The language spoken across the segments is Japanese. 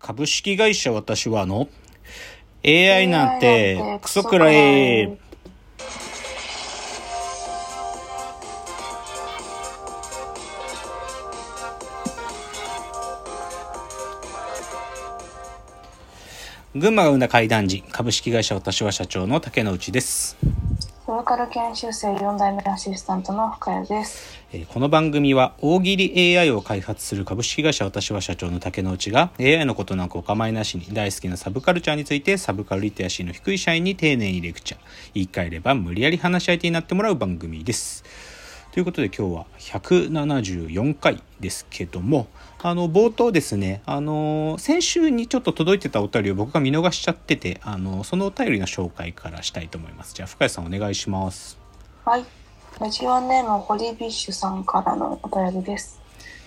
株式会社私はの AI なんてクソくらえ。群馬が生んだ怪談時株式会社私は社長の竹之内です。ボーカル研修生4代目アシスタントの深谷です。この番組は大喜利 AI を開発する株式会社私は社長の竹之内が AI のことなんかお構いなしに大好きなサブカルチャーについてサブカルリテラシーの低い社員に丁寧にレクチャー言い換えれば無理やり話し相手になってもらう番組です。ということで今日は174回ですけどもあの冒頭ですねあの先週にちょっと届いてたお便りを僕が見逃しちゃっててあのそのお便りの紹介からしたいと思いますじゃあ深谷さんお願いしますはい。ラジオネームホリビッシュさんからのお便りです。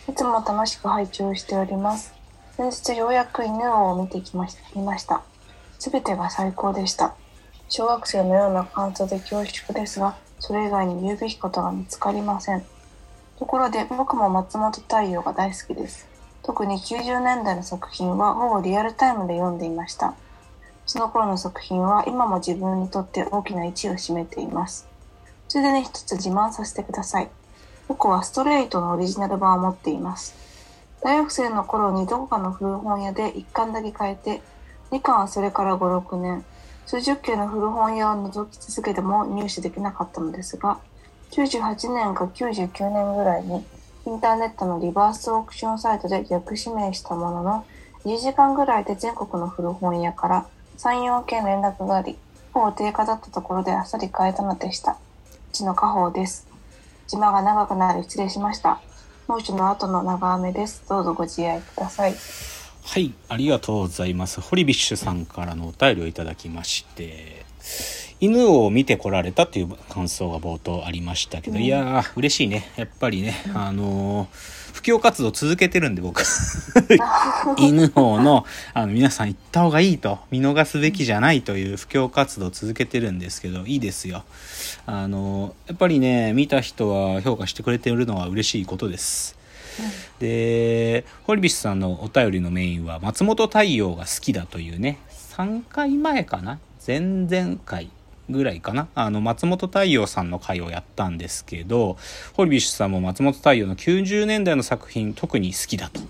いつも楽しく拝聴しております。先日ようやく犬を見てきました見ました。すべてが最高でした。小学生のような感想で恐縮ですが、それ以外に言うべきことが見つかりません。ところで僕も松本太陽が大好きです。特に90年代の作品はほぼリアルタイムで読んでいました。その頃の作品は今も自分にとって大きな位置を占めています。ついでに一つ自慢させてください。僕はストレートのオリジナル版を持っています。大学生の頃にどこかの古本屋で1巻だけ買えて、2巻はそれから5、6年、数十件の古本屋を覗き続けても入手できなかったのですが、98年か99年ぐらいにインターネットのリバースオークションサイトで逆指名したものの、1時間ぐらいで全国の古本屋から3、4件連絡があり、ほぼ定価だったところであっさり買えたのでした。うちの家宝です。自慢が長くなり失礼しました。猛暑の後の長雨です。どうぞご自愛ください。はい、ありがとうございます。ホリビッシュさんからのお便りをいただきまして、犬を見てこられたという感想が冒頭ありましたけど、うんいやー、嬉しいね。やっぱりね、あのー布教活動続けてるんで僕、犬王の、あの、皆さん行った方がいいと、見逃すべきじゃないという布教活動を続けてるんですけど、いいですよ。あのーやっぱりね、見た人は評価してくれてるのは嬉しいことです。で堀ビッシュさんのお便りのメインは松本大洋が好きだというね3回前かな？前々回ぐらいかな？あの松本大洋さんの回をやったんですけど堀ビッシュさんも松本大洋の90年代の作品特に好きだと。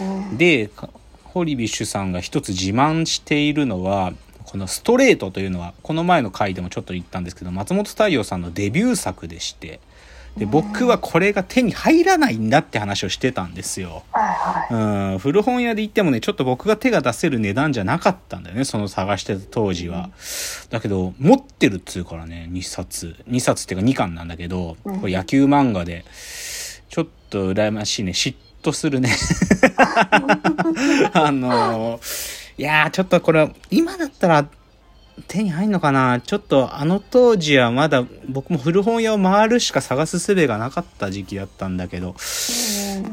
うん。でかホリビッシュさんが一つ自慢しているのはこの「ストレート」というのはこの前の回でもちょっと言ったんですけど松本太陽さんのデビュー作でしてで僕はこれが手に入らないんだって話をしてたんですよ。はいはい。うん、古本屋で行ってもねちょっと僕が手が出せる値段じゃなかったんだよねその探してた当時は。だけど持ってるっつうからね2冊2冊っていうか2巻なんだけどうんこれ野球漫画でちょっと羨ましいね嫉妬するね。あのいやーちょっとこれ今だったら手に入んのかなちょっとあの当時はまだ僕も古本屋を回るしか探す術がなかった時期だったんだけど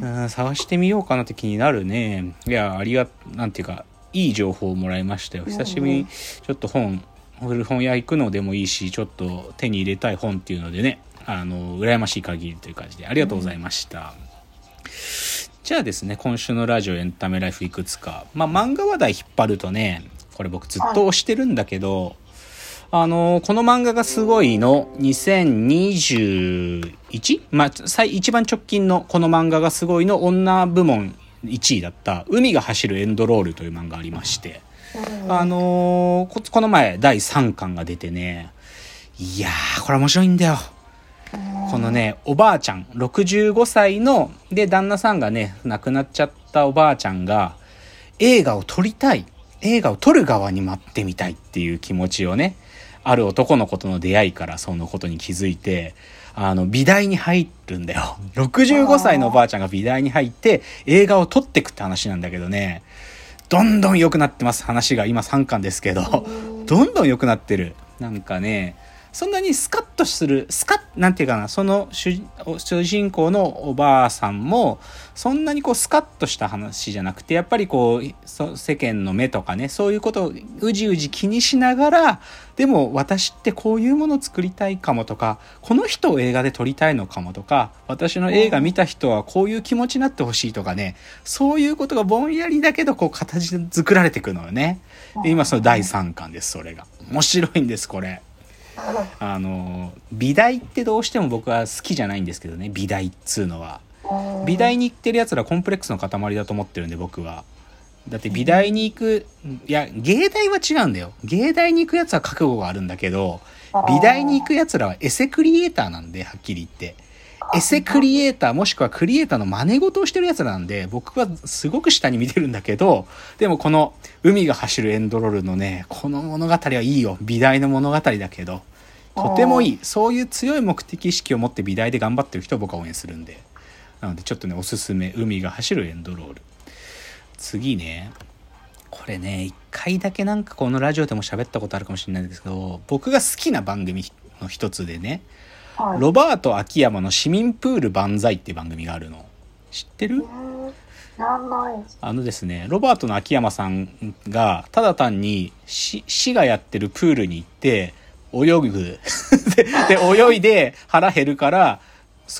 うん。うん探してみようかなって気になるね。いやありがなんていうかいい情報をもらいましたよ。久しぶりにちょっと本古本屋行くのでもいいしちょっと手に入れたい本っていうのでねあの羨ましい限りという感じでありがとうございました、じゃあですね今週のラジオエンタメライフいくつか。まあ漫画話題引っ張るとねこれ僕ずっと推してるんだけど、あのこの漫画がすごいの。2021? まあ最一番直近のこの漫画がすごいの。女部門1位だった「海が走るエンドロール」という漫画がありまして、うん。あのーここの前第3巻が出てね。いやーこれ面白いんだよ。このねおばあちゃん。65歳ので旦那さんがね亡くなっちゃったおばあちゃんが映画を撮りたい映画を撮る側に待ってみたいっていう気持ちをねある男の子との出会いからそのことに気づいてあの美大に入るんだよ。65歳のおばあちゃんが美大に入って映画を撮ってくって話なんだけどね。どんどん良くなってます。話が今3巻ですけど。どんどん良くなってる。なんかねそんなにスカッとする、スカッ、なんていうかな、その主主人公のおばあさんも、そんなにこうスカッとした話じゃなくて、やっぱりこう、世間の目とかね、そういうことをうじうじ気にしながら、でも私ってこういうものを作りたいかもとか、この人を映画で撮りたいのかもとか、私の映画見た人はこういう気持ちになってほしいとかね、そういうことがぼんやりだけど、こう形で作られていくのよね。で今その第3巻です、それが。面白いんです、これ。あの美大ってどうしても僕は好きじゃないんですけどね美大っつうのは。美大に行ってるやつらコンプレックスの塊だと思ってるんで僕は。だって美大に行くいや芸大は違うんだよ。芸大に行くやつは覚悟があるんだけど美大に行くやつらはエセクリエイターなんではっきり言って。エセクリエイターもしくはクリエイターの真似事をしてるやつらなんで僕はすごく下に見てるんだけどでもこの海が走るエンドロールのねこの物語はいいよ。美大の物語だけどとてもいい。そういう強い目的意識を持って美大で頑張ってる人を僕は応援するんで。なのでちょっとねおすすめ海が走るエンドロール。次ね。これね一回だけなんかこのラジオでも喋ったことあるかもしれないんですけど僕が好きな番組の一つでね、はい、ロバート秋山の市民プール万歳っていう番組があるの。知ってる？あのですねロバートの秋山さんがただ単に市がやってるプールに行って泳ぐ。で泳いで腹減るから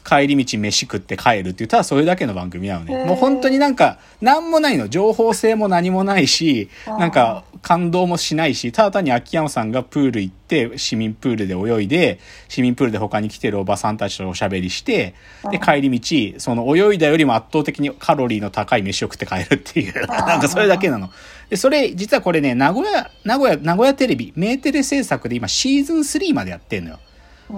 帰り道飯食って帰るっていうただそれだけの番組なのね。もう本当になんか何もないの情報性も何もないしなんか感動もしないしただ単に秋山さんがプール行って市民プールで泳いで市民プールで他に来てるおばさんたちとおしゃべりしてで帰り道その泳いだよりも圧倒的にカロリーの高い飯を食って帰るっていうなんかそれだけなの。で、それ、実はこれね、名古屋、名古屋、名古屋テレビ、メーテレ制作で今シーズン3までやってんのよ。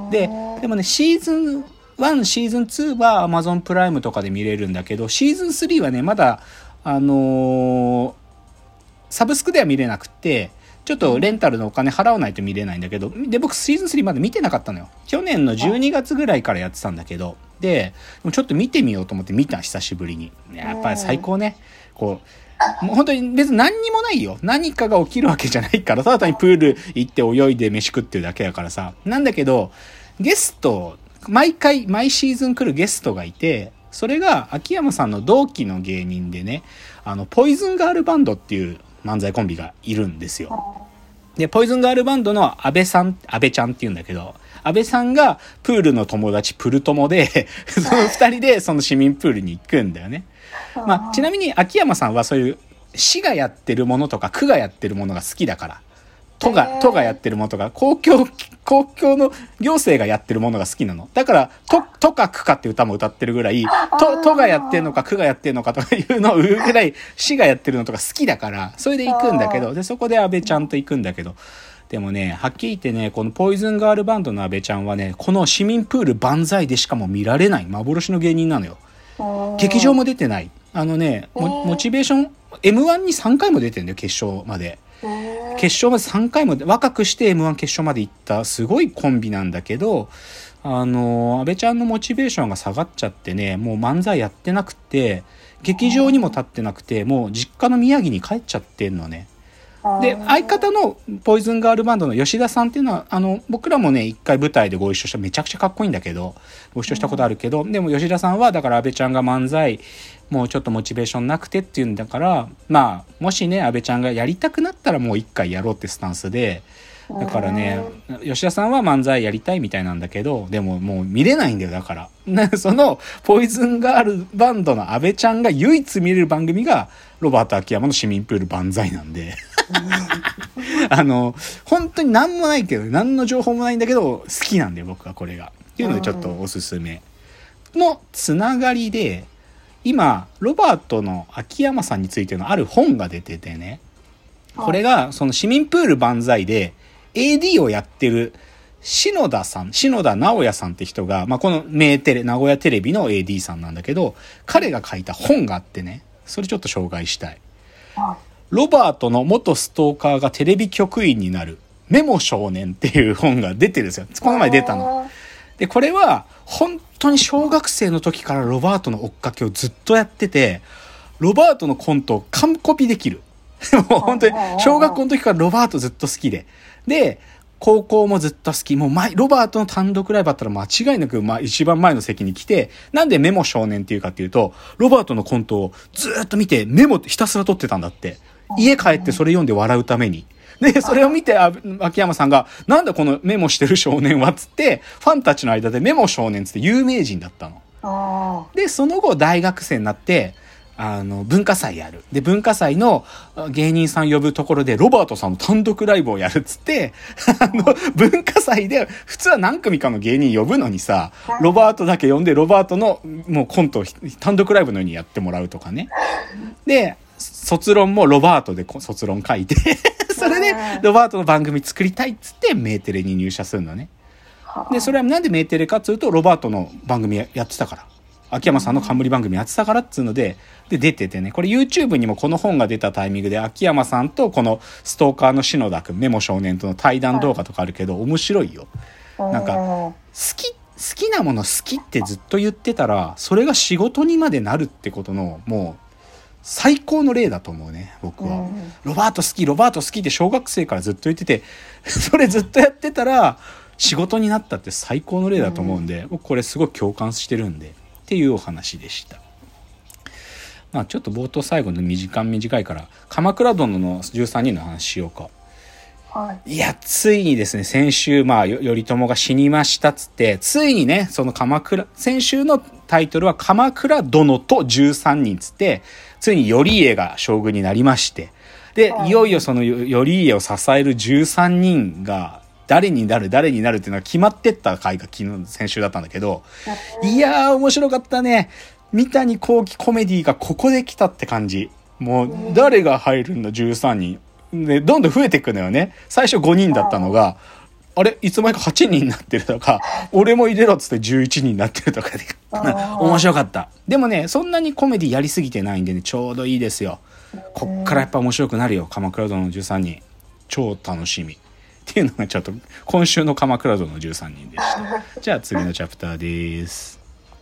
で、でもね、シーズン1、シーズン2は Amazon プライムとかで見れるんだけど、シーズン3はね、まだ、あのー、サブスクでは見れなくて、ちょっとレンタルのお金払わないと見れないんだけど、で、僕シーズン3まで見てなかったのよ。去年の12月ぐらいからやってたんだけど、で、ちょっと見てみようと思って見た、久しぶりに。やっぱり最高ね。こう、もう本当に別に何にもないよ。何かが起きるわけじゃないから、ただ単にプール行って泳いで飯食ってるだけだからさ。なんだけど、ゲスト、毎回、毎シーズン来るゲストがいて、それが秋山さんの同期の芸人でね、あの、ポイズンガールバンドっていう漫才コンビがいるんですよ。で、ポイズンガールバンドの安倍さん、安倍ちゃんって言うんだけど、安倍さんがプールの友達プル友で、その二人でその市民プールに行くんだよね。まあ、ちなみに秋山さんはそういう市がやってるものとか区がやってるものが好きだから。都が、都がやってるものとか、公共、公共の行政がやってるものが好きなの。だから、都、都か区かって歌も歌ってるぐらい、都、都がやってんのか区がやってんのかとか いうのを言うぐらい、市がやってるのとか好きだから、それで行くんだけど、で、そこで安倍ちゃんと行くんだけど、でもね、はっきり言ってね、このポイズンガールバンドの安倍ちゃんはね、この市民プール万歳でしかも見られない幻の芸人なのよ。劇場も出てない。あのね、モチベーション、M1 に3回も出てんだよ、決勝まで。決勝まで3回も、若くして M1 決勝まで行ったすごいコンビなんだけど、あの、安倍ちゃんのモチベーションが下がっちゃってね、もう漫才やってなくて、劇場にも立ってなくて、もう実家の宮城に帰っちゃってんのね。で、相方のポイズンガールバンドの吉田さんっていうのは、あの、僕らもね、一回舞台でご一緒した、めちゃくちゃかっこいいんだけど、ご一緒したことあるけど、でも吉田さんは、だから安倍ちゃんが漫才、もうちょっとモチベーションなくてっていうんだから、まあ、もしね、安倍ちゃんがやりたくなったらもう一回やろうってスタンスで、だからね、吉田さんは漫才やりたいみたいなんだけど、でももう見れないんだよ、だから。その、ポイズンガールバンドの安倍ちゃんが唯一見れる番組が、ロバート秋山の市民プール万歳なんで あの、本当に何もないけど、何の情報もないんだけど、好きなんで僕はこれが。っていうのでちょっとおすすめ。のつながりで、今、ロバートの秋山さんについてのある本が出ててね、これが、その市民プール万歳で、AD をやってる、篠田さん、篠田直也さんって人が、まあ、この名テレ、名古屋テレビの AD さんなんだけど、彼が書いた本があってね、それちょっと紹介したい。ロバートの元ストーカーがテレビ局員になる、メモ少年っていう本が出てるんですよ。この前出たの。で、これは、本当に小学生の時からロバートの追っかけをずっとやってて、ロバートのコントを完コピできる。もう本当に、小学校の時からロバートずっと好きで。で、高校もずっと好き。もう前、ロバートの単独ライブあったら間違いなく、まあ一番前の席に来て、なんでメモ少年っていうかっていうと、ロバートのコントをずーっと見てメモひたすら取ってたんだって。家帰ってそれ読んで笑うために。で、それを見て、あ秋山さんが、なんだこのメモしてる少年はっつって、ファンたちの間でメモ少年っつって有名人だったの。あで、その後大学生になって、あの、文化祭やる。で、文化祭のあ芸人さん呼ぶところで、ロバートさんの単独ライブをやるっつって、あの、文化祭で、普通は何組かの芸人呼ぶのにさ、ロバートだけ呼んで、ロバートのもうコントを単独ライブのようにやってもらうとかね。で、卒論もロバートでこ卒論書いて、それでロバートの番組作りたいっつってメーテレに入社するのね。あ。で、それはなんでメーテレかっつうと、ロバートの番組ややってたから。秋山さんの冠番組やってたからっつうので、で、出ててね、これ YouTube にもこの本が出たタイミングで、秋山さんとこのストーカーの篠田くん、メモ少年との対談動画とかあるけど、面白いよ。なんか好き、好きなもの好きってずっと言ってたら、それが仕事にまでなるってことの、もう、最高の例だと思うね、僕は。うんロバート好き、ロバート好きって小学生からずっと言ってて、それずっとやってたら、仕事になったって最高の例だと思うんで、僕これすごい共感してるんで、っていうお話でした。まあちょっと冒頭最後の短短いから、鎌倉殿の13人の話しようか。はい。いや、ついにですね、先週、まあ、よ頼朝が死にましたっつって、ついにね、その鎌倉、先週のタイトルは鎌倉殿と13人っつって、ついに頼家が将軍になりまして、で、はいいよいよそのよ頼家を支える13人が、誰になる、誰になるっていうのが決まってった回が昨日、先週だったんだけど、いやー、面白かったね。三谷幸喜コメディがここで来たって感じ。もう、誰が入るんだ、13人。で、どんどん増えていくのよね。最初5人だったのが、あれいつまにか8人になってるとか、俺も入れろっつって11人になってるとかで、面白かった。でもね、そんなにコメディやりすぎてないんでね、ちょうどいいですよ。こっからやっぱ面白くなるよ、鎌倉殿の13人。超楽しみ。っていうのがちょっと、今週の鎌倉殿の13人でした。じゃあ次のチャプターです。